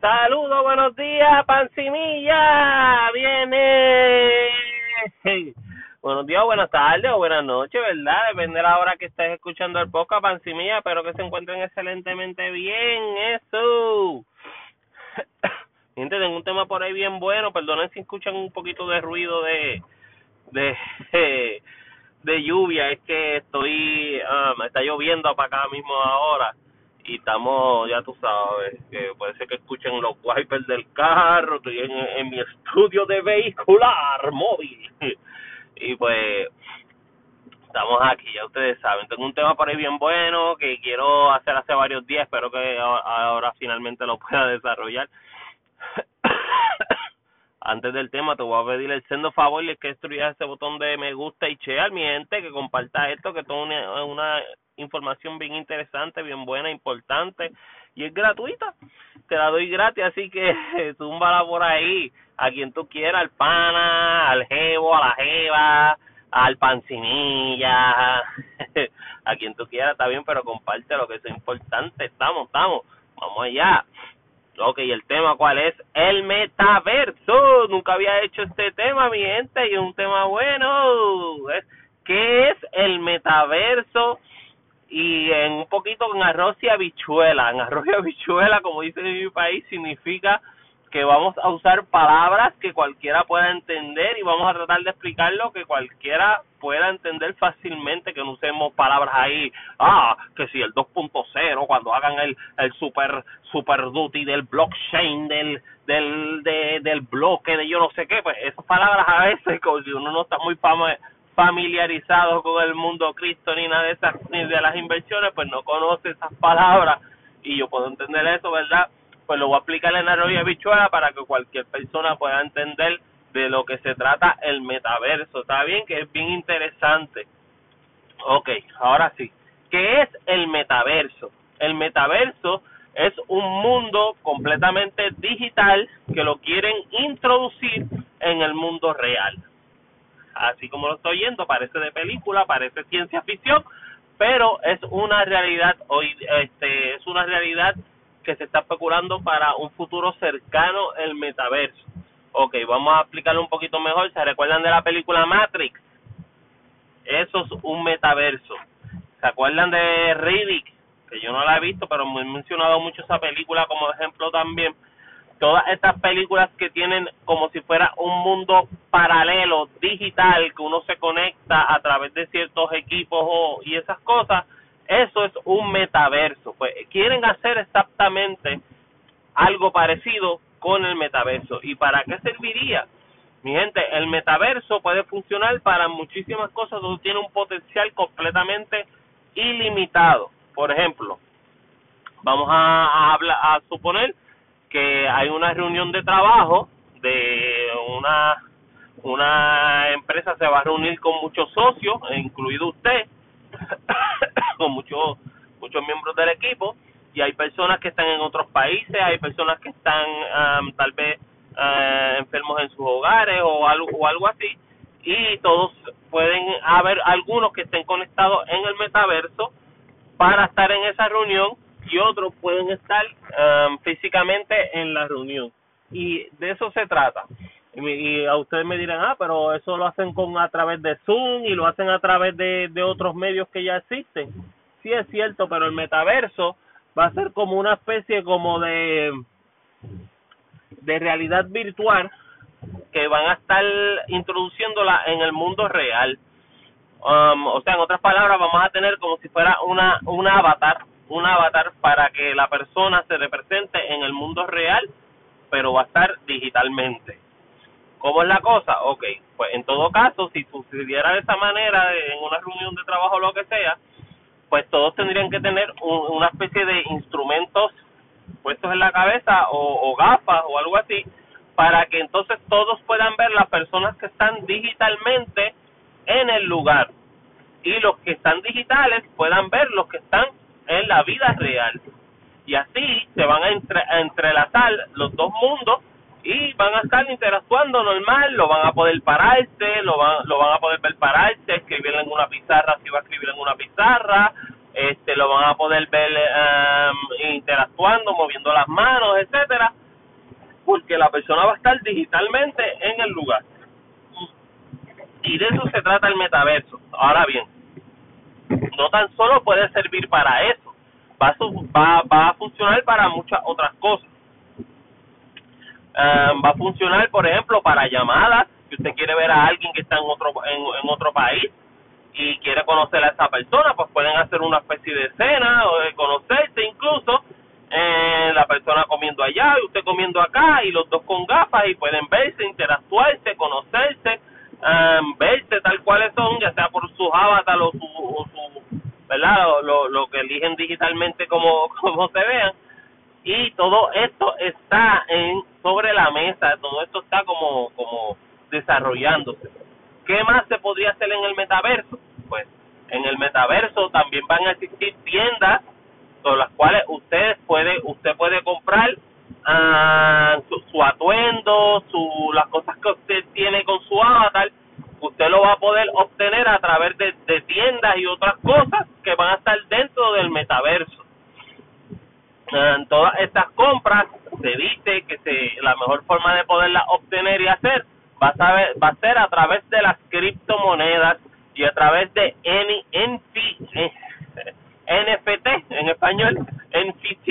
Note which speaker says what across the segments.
Speaker 1: Saludos, buenos días, Pancimilla. Viene. Buenos días, buenas tardes o buenas noches, ¿verdad? Depende de la hora que estés escuchando el podcast, Pancimilla. Espero que se encuentren excelentemente bien. Eso. Gente, tengo un tema por ahí bien bueno. Perdonen si escuchan un poquito de ruido de. de. de lluvia. Es que estoy. Um, está lloviendo para acá mismo ahora y estamos, ya tú sabes, que puede ser que escuchen los wipers del carro, estoy en, mi estudio de vehicular móvil. y pues estamos aquí, ya ustedes saben. Tengo un tema por ahí bien bueno que quiero hacer hace varios días, espero que ahora, finalmente lo pueda desarrollar. Antes del tema, te voy a pedir el sendo favor y es que destruyas ese botón de me gusta y share, mi gente, que comparta esto, que una, una información bien interesante, bien buena, importante y es gratuita. Te la doy gratis, así que túmbala por ahí a quien tú quieras, al pana, al jevo, a la jeva, al pancinilla, a quien tú quieras, está bien, pero comparte lo que es importante. Estamos, estamos, vamos allá. Ok, el tema cuál es? El metaverso. Nunca había hecho este tema, mi gente, y es un tema bueno. ¿Qué es el metaverso? Y en un poquito en arroz y habichuela. En arroz y habichuela, como dicen en mi país, significa que vamos a usar palabras que cualquiera pueda entender y vamos a tratar de explicarlo que cualquiera pueda entender fácilmente, que no usemos palabras ahí, ah, que si el 2.0, cuando hagan el, el super, super duty del blockchain, del, del, de, del bloque, de yo no sé qué, pues esas palabras a veces, como si uno no está muy fama, familiarizado con el mundo Cristo ni nada de esas ni de las inversiones, pues no conoce esas palabras y yo puedo entender eso, ¿verdad? Pues lo voy a explicar en la y para que cualquier persona pueda entender de lo que se trata el metaverso, ¿está bien? Que es bien interesante. Ok, ahora sí. ¿Qué es el metaverso? El metaverso es un mundo completamente digital que lo quieren introducir en el mundo real así como lo estoy oyendo, parece de película, parece ciencia ficción, pero es una realidad hoy este es una realidad que se está especulando para un futuro cercano el metaverso. Ok, vamos a explicarlo un poquito mejor. ¿Se recuerdan de la película Matrix? Eso es un metaverso. ¿Se acuerdan de Riddick? Que yo no la he visto, pero me he mencionado mucho esa película como ejemplo también todas estas películas que tienen como si fuera un mundo paralelo digital que uno se conecta a través de ciertos equipos o, y esas cosas eso es un metaverso. Pues quieren hacer exactamente algo parecido con el metaverso. Y para qué serviría mi gente el metaverso puede funcionar para muchísimas cosas donde tiene un potencial completamente ilimitado. Por ejemplo vamos a, hablar a suponer que hay una reunión de trabajo de una una empresa se va a reunir con muchos socios, incluido usted, con muchos muchos miembros del equipo y hay personas que están en otros países, hay personas que están tal vez uh, enfermos en sus hogares o algo o algo así y todos pueden haber algunos que estén conectados en el metaverso para estar en esa reunión y otros pueden estar um, físicamente en la reunión. Y de eso se trata. Y, a ustedes me dirán, ah, pero eso lo hacen con a través de Zoom y lo hacen a través de, de otros medios que ya existen. Sí es cierto, pero el metaverso va a ser como una especie como de de realidad virtual que van a estar introduciéndola en el mundo real. Um, o sea, en otras palabras, vamos a tener como si fuera una un avatar un avatar para que la persona se represente en el mundo real, pero va a estar digitalmente. ¿Cómo es la cosa? Ok, pues en todo caso, si sucediera de esa manera en una reunión de trabajo o lo que sea, pues todos tendrían que tener una especie de instrumentos puestos en la cabeza o, o gafas o algo así, para que entonces todos puedan ver las personas que están digitalmente en el lugar y los que están digitales puedan ver los que están en la vida real. Y así se van a, entrelazar los dos mundos y van a estar interactuando normal, lo van a poder pararse, lo van, lo van a poder ver pararse, escribir en una pizarra si va a escribir en una pizarra, este lo van a poder ver um, interactuando, moviendo las manos, etcétera, porque la persona va a estar digitalmente en el lugar. Y de eso se trata el metaverso. Ahora bien, no tan solo puede servir para eso, va a, va, va a funcionar para muchas otras cosas. Um, va a funcionar, por ejemplo, para llamadas, si usted quiere ver a alguien que está en otro en, otro país, y quiere conocer a esa persona, pues pueden hacer una especie de cena o de conocerse incluso, eh, la persona comiendo allá y usted comiendo acá y los dos con gafas y pueden verse, interactuarse, conocerse, um, verse tal cuales son, ya sea por su avatar o su, o su Lo, que eligen digitalmente como, como se vean. Y todo esto está en sobre la mesa, todo esto está como, como desarrollándose. ¿Qué más se podría hacer en el metaverso? pues en el metaverso también van a existir tiendas con las cuales usted puede usted puede comprar uh, su, su, atuendo, su las cosas que usted tiene con su avatar, usted lo va a poder obtener a través de, tiendas y otras cosas que van a estar dentro del metaverso. Uh, todas estas compras se dice que se, la mejor forma de poderlas obtener y hacer va a, saber, va a ser a través de las criptomonedas y a través de NFT, en español, NFT,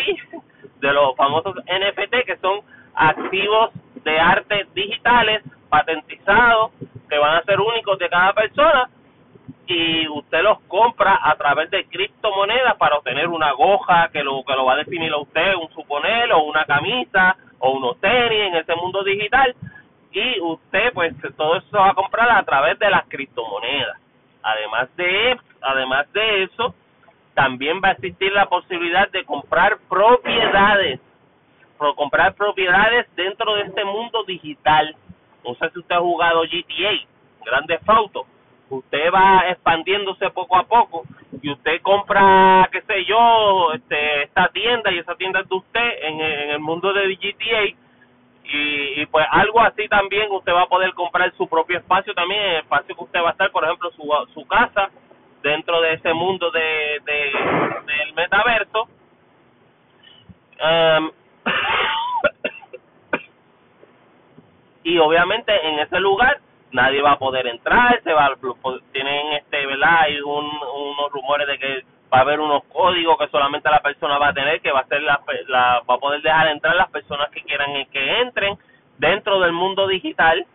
Speaker 1: de los famosos NFT que son activos de arte digitales patentizados que van a ser únicos de cada persona y usted los compra a través de criptomonedas para obtener una goja que lo que lo va a definir a usted, un suponer o una camisa o unos tenis en ese mundo digital y usted pues todo eso va a comprar a través de las criptomonedas. Además de, además de eso, también va a existir la posibilidad de comprar propiedades, comprar propiedades dentro de este mundo digital. No sé si usted ha jugado GTA, Grande Auto. Usted va expandiéndose poco a poco y usted compra, qué sé yo, este, esta tienda y esa tienda es de usted en, en el mundo de GTA y, pues algo así también usted va a poder comprar su propio espacio también, el espacio que usted va a estar, por ejemplo, su, su casa dentro de ese mundo de, de del metaverso. Um, y obviamente en ese lugar nadie va a poder entrar, se va tienen este, ¿verdad? Hay un, unos rumores de que va a haber unos códigos que solamente la persona va a tener, que va a ser la, la va a poder dejar entrar las personas que quieran que entren dentro del mundo digital.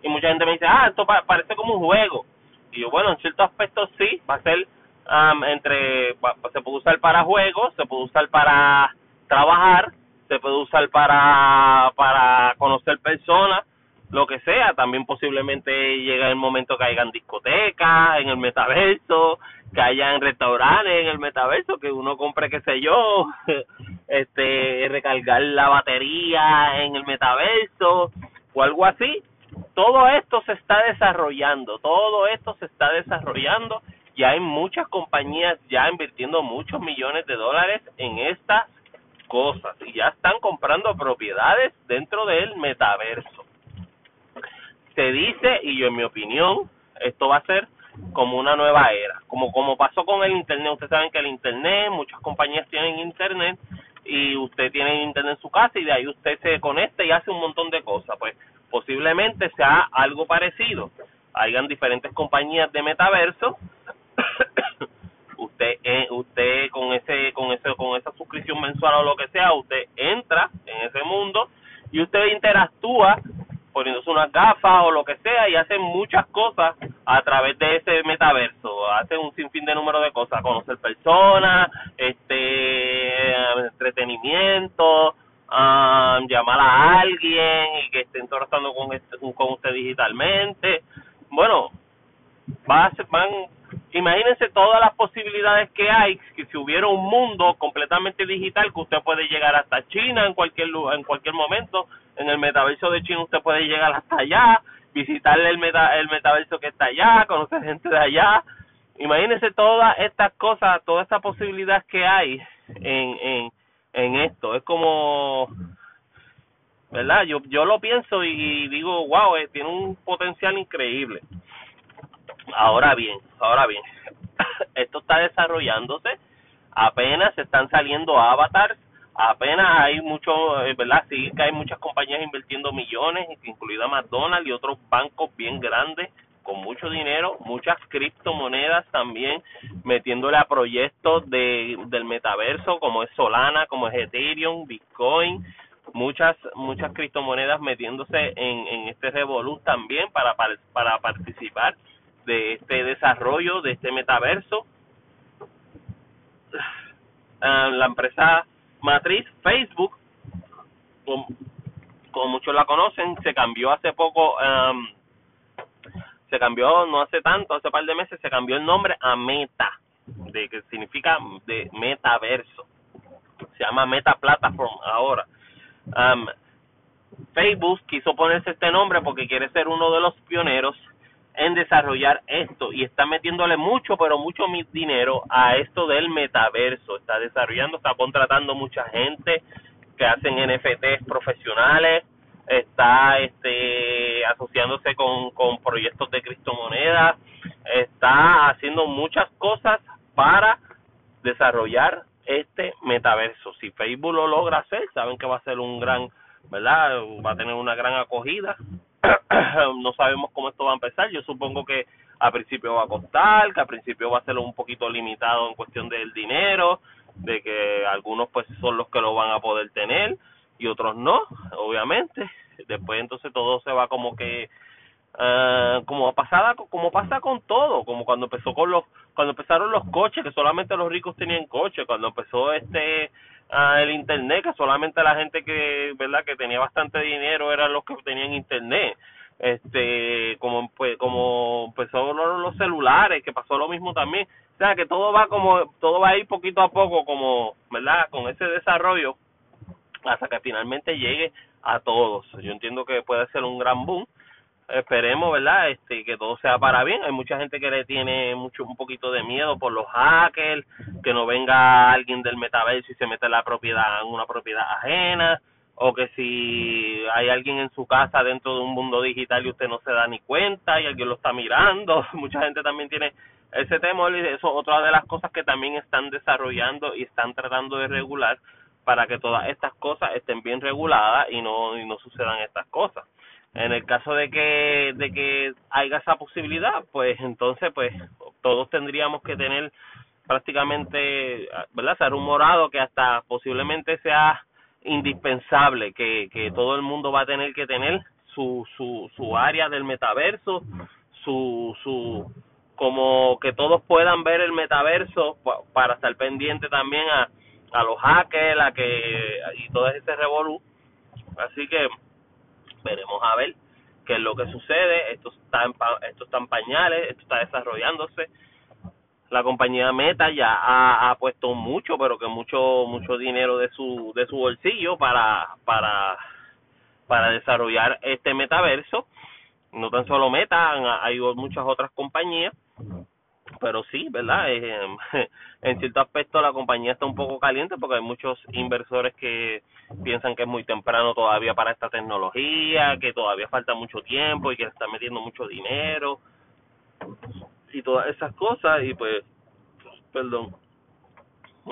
Speaker 1: Y mucha gente me dice, ah, esto parece como un juego. Y yo, bueno, en ciertos aspectos sí, va a ser um, entre, se puede usar para juegos, se puede usar para trabajar, se puede usar para, para conocer personas, lo que sea. También posiblemente llega el momento que hayan discotecas en el metaverso, que hayan restaurantes en el metaverso, que uno compre, qué sé yo, este, recargar la batería en el metaverso o algo así. Todo esto se está desarrollando, todo esto se está desarrollando y hay muchas compañías ya invirtiendo muchos millones de dólares en estas cosas y ya están comprando propiedades dentro del metaverso. Se dice, y yo en mi opinión, esto va a ser como una nueva era, como como pasó con el internet, ustedes saben que el internet, muchas compañías tienen internet y usted tiene internet en su casa y de ahí usted se conecta y hace un montón de cosas, pues posiblemente sea algo parecido. Hayan diferentes compañías de metaverso. usted eh, usted con ese con ese con esa suscripción mensual o lo que sea, usted entra en ese mundo y usted interactúa poniéndose unas gafas o lo que sea y hacen muchas cosas a través de ese metaverso, hacen un sinfín de número de cosas, conocer personas, este entretenimiento, um, llamar a alguien y que estén tratando con este, con usted digitalmente. Bueno, va a ser, van imagínense todas las posibilidades que hay que si hubiera un mundo completamente digital que usted puede llegar hasta China en cualquier en cualquier momento en el metaverso de China usted puede llegar hasta allá visitar el meta, el metaverso que está allá conocer gente de allá. Imagínense todas estas cosas toda esta posibilidad que hay en en en esto. Es como verdad yo yo lo pienso y digo wow eh, tiene un potencial increíble Ahora bien, ahora bien, esto está desarrollándose. Apenas están saliendo avatars, apenas hay mucho, eh, ¿verdad? Sí, que hay muchas compañías invirtiendo millones, incluida McDonald's y otros bancos bien grandes con mucho dinero, muchas criptomonedas también metiéndole a proyectos de del metaverso como es Solana, como es Ethereum, Bitcoin, muchas muchas criptomonedas metiéndose en, en este revolut también para, para para participar de este desarrollo de este metaverso. Ah, la empresa matriz Facebook, como, muchos la conocen, se cambió hace poco um, se cambió no hace tanto, hace par de meses se cambió el nombre a Meta, de que significa de metaverso. Se llama Meta Platform ahora. Um, Facebook quiso ponerse este nombre porque quiere ser uno de los pioneros en desarrollar esto y está metiéndole mucho, pero mucho dinero a esto del metaverso. Está desarrollando, está contratando mucha gente que hacen NFTs profesionales, está este asociándose con, con proyectos de criptomonedas, está haciendo muchas cosas para desarrollar este metaverso. Si Facebook lo logra hacer, saben que va a ser un gran, ¿verdad? Va a tener una gran acogida. no sabemos cómo esto va a empezar. Yo supongo que a principio va a costar, que a principio va a ser un poquito limitado en cuestión del dinero, de que algunos pues son los que lo van a poder tener y otros no, obviamente. Después entonces todo se va como que uh, como pasada como pasa con todo, como cuando empezó con los cuando empezaron los coches que solamente los ricos tenían coches, cuando empezó este el internet que solamente la gente que, ¿verdad? que tenía bastante dinero eran los que tenían internet. Este, como pues como empezó los, los celulares, que pasó lo mismo también. O sea, que todo va como todo va a ir poquito a poco como, ¿verdad? Con ese desarrollo hasta que finalmente llegue a todos. Yo entiendo que puede ser un gran boom. Esperemos, ¿verdad? Este que todo sea para bien. Hay mucha gente que le tiene mucho un poquito de miedo por los hackers, que no venga alguien del metaverso y se mete en la propiedad en una propiedad ajena o que si hay alguien en su casa dentro de un mundo digital y usted no se da ni cuenta y alguien lo está mirando, mucha gente también tiene ese temor y eso es otra de las cosas que también están desarrollando y están tratando de regular para que todas estas cosas estén bien reguladas y no y no sucedan estas cosas. En el caso de que de que haya esa posibilidad, pues entonces pues todos tendríamos que tener prácticamente, ¿verdad? Se ha rumorado que hasta posiblemente sea indispensable que que todo el mundo va a tener que tener su su su área del metaverso, su su como que todos puedan ver el metaverso para estar pendiente también a a los hackers, a que y todo ese revolú. Así que veremos a ver qué es lo que sucede. Esto está en, esto está en pañales, esto está desarrollándose. La compañía Meta ya ha, ha puesto mucho, pero que mucho mucho dinero de su de su bolsillo para para para desarrollar este metaverso. No tan solo Meta, hay muchas otras compañías pero sí, ¿verdad? Eh, en cierto aspecto la compañía está un poco caliente porque hay muchos inversores que piensan que es muy temprano todavía para esta tecnología, que todavía falta mucho tiempo y que está metiendo mucho dinero y todas esas cosas y pues, perdón,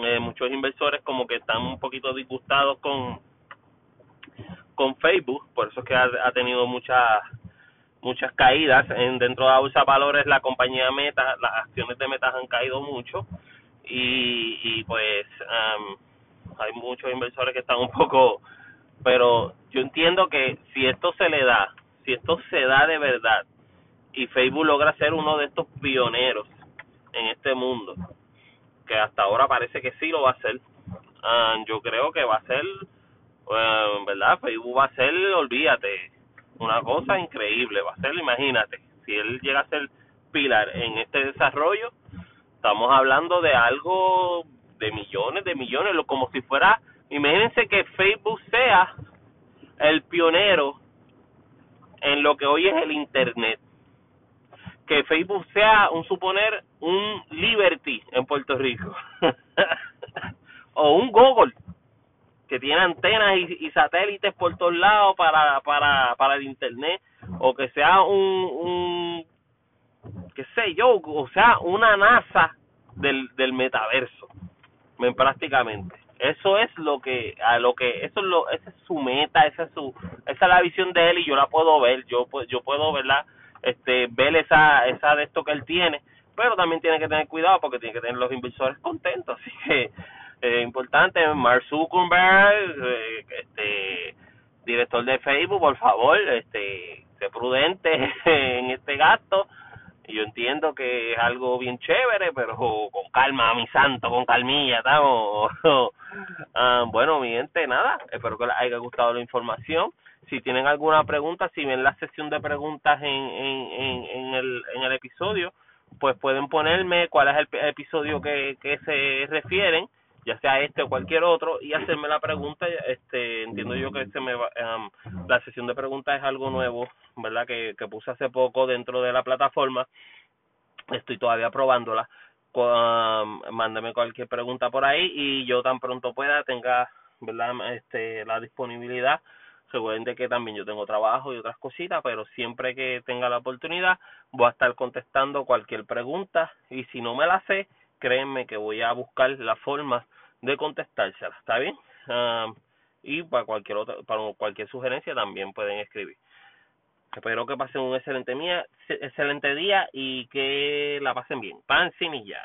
Speaker 1: eh, muchos inversores como que están un poquito disgustados con con Facebook, por eso es que ha, ha tenido muchas muchas caídas. En dentro de la bolsa valores la compañía Meta las acciones de Meta han caído mucho. Y, y pues hay muchos inversores que están un poco pero yo entiendo que si esto se le da si esto se da de verdad y Facebook logra ser uno de estos pioneros en este mundo que hasta ahora parece que sí lo va a hacer yo creo que va a ser verdad Facebook va a ser olvídate una cosa increíble, va a ser, imagínate, si él llega a ser pilar en este desarrollo, estamos hablando de algo de millones, de millones, lo como si fuera, imagínense que Facebook sea el pionero en lo que hoy es el Internet. Que Facebook sea, un suponer, un Liberty en Puerto Rico. o un Google que tiene antenas y, satélites por todos lados para, para, para el internet o que sea un, un qué sé yo, o sea, una NASA del, del metaverso. prácticamente. Eso es lo que a lo que eso es lo esa es su meta, esa es su esa es la visión de él y yo la puedo ver, yo yo puedo verla este ver esa esa de esto que él tiene, pero también tiene que tener cuidado porque tiene que tener los inversores contentos, así que eh, importante Mark Zuckerberg eh, este director de Facebook, por favor, este sé prudente en este gasto yo entiendo que es algo bien chévere, pero con calma, mi santo, con calmilla, estamos. Ah, bueno, mi gente, nada, espero que les haya gustado la información. Si tienen alguna pregunta, si ven la sesión de preguntas en, en, en, el, en el episodio, pues pueden ponerme cuál es el episodio que, que se refieren ya sea este o cualquier otro y hacerme la pregunta este entiendo yo que se me va, la sesión de preguntas es algo nuevo verdad que, que puse hace poco dentro de la plataforma. Estoy todavía probándola. Um, mándame cualquier pregunta por ahí y yo tan pronto pueda tenga verdad este la disponibilidad seguramente que también yo tengo trabajo y otras cositas, pero siempre que tenga la oportunidad voy a estar contestando cualquier pregunta y si no me la sé, créanme que voy a buscar la forma de contestársela, ¿está bien? Uh, y para cualquier otra, para cualquier sugerencia también pueden escribir. Espero que pasen un excelente día, excelente día y que la pasen bien. Pan semilla.